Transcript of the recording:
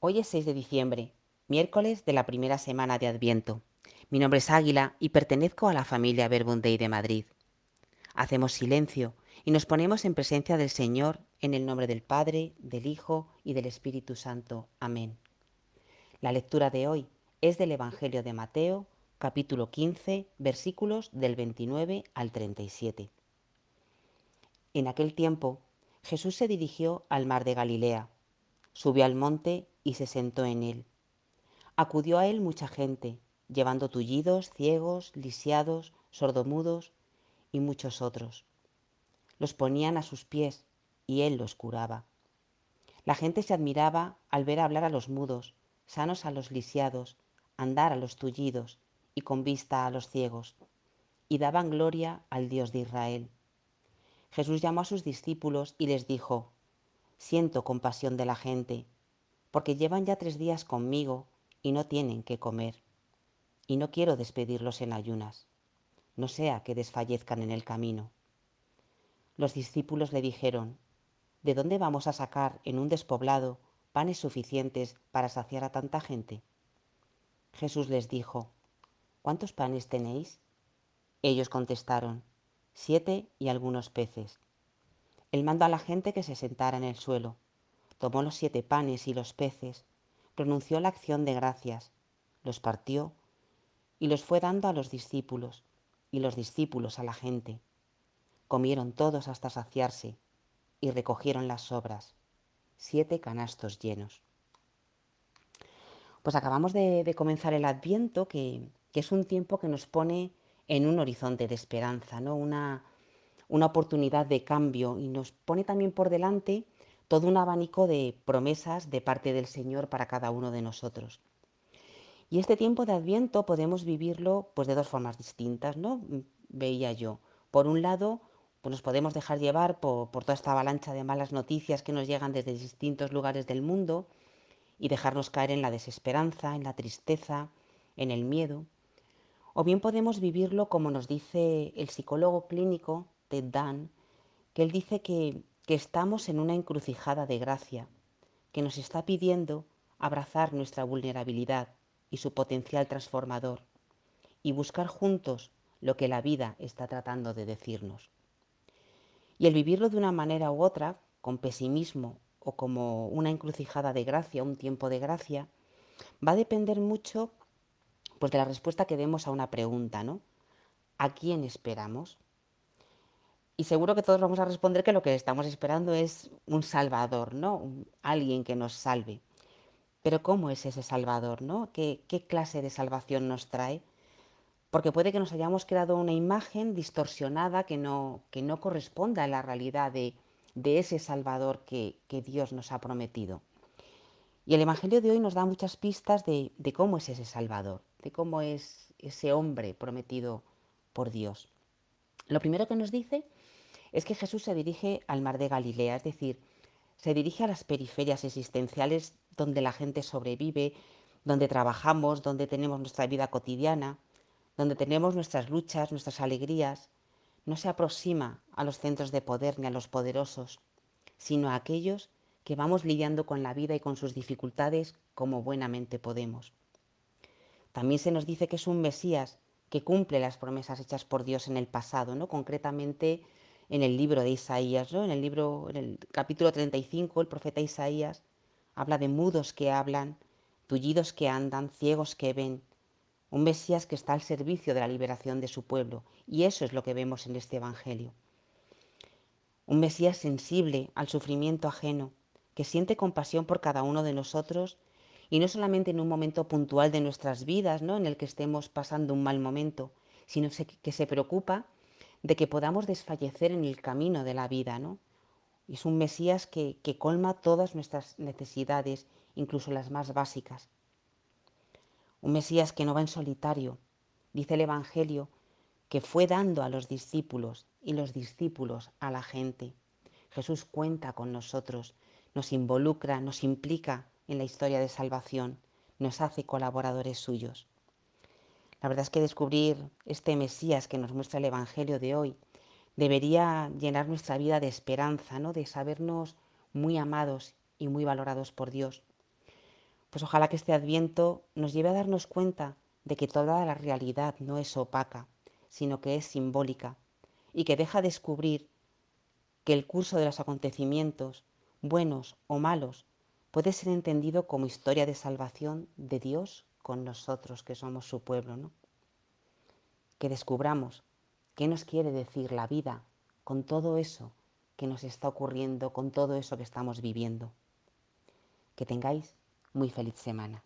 Hoy es 6 de diciembre, miércoles de la primera semana de Adviento. Mi nombre es Águila y pertenezco a la familia Verbundey de Madrid. Hacemos silencio y nos ponemos en presencia del Señor en el nombre del Padre, del Hijo y del Espíritu Santo. Amén. La lectura de hoy es del Evangelio de Mateo, capítulo 15, versículos del 29 al 37. En aquel tiempo, Jesús se dirigió al mar de Galilea, subió al monte y se sentó en él. Acudió a él mucha gente, llevando tullidos, ciegos, lisiados, sordomudos y muchos otros. Los ponían a sus pies y él los curaba. La gente se admiraba al ver hablar a los mudos, sanos a los lisiados, andar a los tullidos y con vista a los ciegos, y daban gloria al Dios de Israel. Jesús llamó a sus discípulos y les dijo, Siento compasión de la gente porque llevan ya tres días conmigo y no tienen que comer. Y no quiero despedirlos en ayunas, no sea que desfallezcan en el camino. Los discípulos le dijeron, ¿de dónde vamos a sacar en un despoblado panes suficientes para saciar a tanta gente? Jesús les dijo, ¿cuántos panes tenéis? Ellos contestaron, siete y algunos peces. Él mandó a la gente que se sentara en el suelo tomó los siete panes y los peces, pronunció la acción de gracias, los partió y los fue dando a los discípulos y los discípulos a la gente. Comieron todos hasta saciarse y recogieron las sobras, siete canastos llenos. Pues acabamos de, comenzar el adviento, que, es un tiempo que nos pone en un horizonte de esperanza, ¿no? una, una oportunidad de cambio y nos pone también por delante todo un abanico de promesas de parte del Señor para cada uno de nosotros. Y este tiempo de Adviento podemos vivirlo pues de dos formas distintas, ¿no? Veía yo. Por un lado, pues nos podemos dejar llevar por, toda esta avalancha de malas noticias que nos llegan desde distintos lugares del mundo y dejarnos caer en la desesperanza, en la tristeza, en el miedo. O bien podemos vivirlo como nos dice el psicólogo clínico Ted Dan, que él dice que que estamos en una encrucijada de gracia, que nos está pidiendo abrazar nuestra vulnerabilidad y su potencial transformador y buscar juntos lo que la vida está tratando de decirnos. Y el vivirlo de una manera u otra, con pesimismo o como una encrucijada de gracia, un tiempo de gracia, va a depender mucho pues, de la respuesta que demos a una pregunta, ¿no? ¿A quién esperamos? Y seguro que todos vamos a responder que lo que estamos esperando es un salvador, ¿no? alguien que nos salve. Pero ¿cómo es ese salvador, no? ¿Qué, clase de salvación nos trae? Porque puede que nos hayamos creado una imagen distorsionada que no, que no corresponda a la realidad de, ese salvador que, Dios nos ha prometido. Y el Evangelio de hoy nos da muchas pistas de, de cómo es ese salvador, de cómo es ese hombre prometido por Dios. Lo primero que nos dice es que Jesús se dirige al mar de Galilea, es decir, se dirige a las periferias existenciales donde la gente sobrevive, donde trabajamos, donde tenemos nuestra vida cotidiana, donde tenemos nuestras luchas, nuestras alegrías. No se aproxima a los centros de poder ni a los poderosos, sino a aquellos que vamos lidiando con la vida y con sus dificultades como buenamente podemos. También se nos dice que es un Mesías que cumple las promesas hechas por Dios en el pasado, ¿no? concretamente en el libro de Isaías, ¿no? En el libro, en el capítulo 35, el profeta Isaías habla de mudos que hablan, tullidos que andan, ciegos que ven, un Mesías que está al servicio de la liberación de su pueblo, y eso es lo que vemos en este Evangelio. Un Mesías sensible al sufrimiento ajeno, que siente compasión por cada uno de nosotros, y no solamente en un momento puntual de nuestras vidas, ¿no? en el que estemos pasando un mal momento, sino que se preocupa de que podamos desfallecer en el camino de la vida, ¿no? Es un Mesías que, que colma todas nuestras necesidades, incluso las más básicas. Un Mesías que no va en solitario. Dice el Evangelio que fue dando a los discípulos y los discípulos a la gente. Jesús cuenta con nosotros, nos involucra, nos implica en la historia de salvación, nos hace colaboradores suyos. La verdad es que descubrir este Mesías que nos muestra el Evangelio de hoy debería llenar nuestra vida de esperanza, ¿no? de sabernos muy amados y muy valorados por Dios. Pues ojalá que este adviento nos lleve a darnos cuenta de que toda la realidad no es opaca, sino que es simbólica y que deja descubrir que el curso de los acontecimientos, buenos o malos, puede ser entendido como historia de salvación de Dios con nosotros, que somos su pueblo, ¿no? Que descubramos qué nos quiere decir la vida con todo eso que nos está ocurriendo, con todo eso que estamos viviendo. Que tengáis muy feliz semana.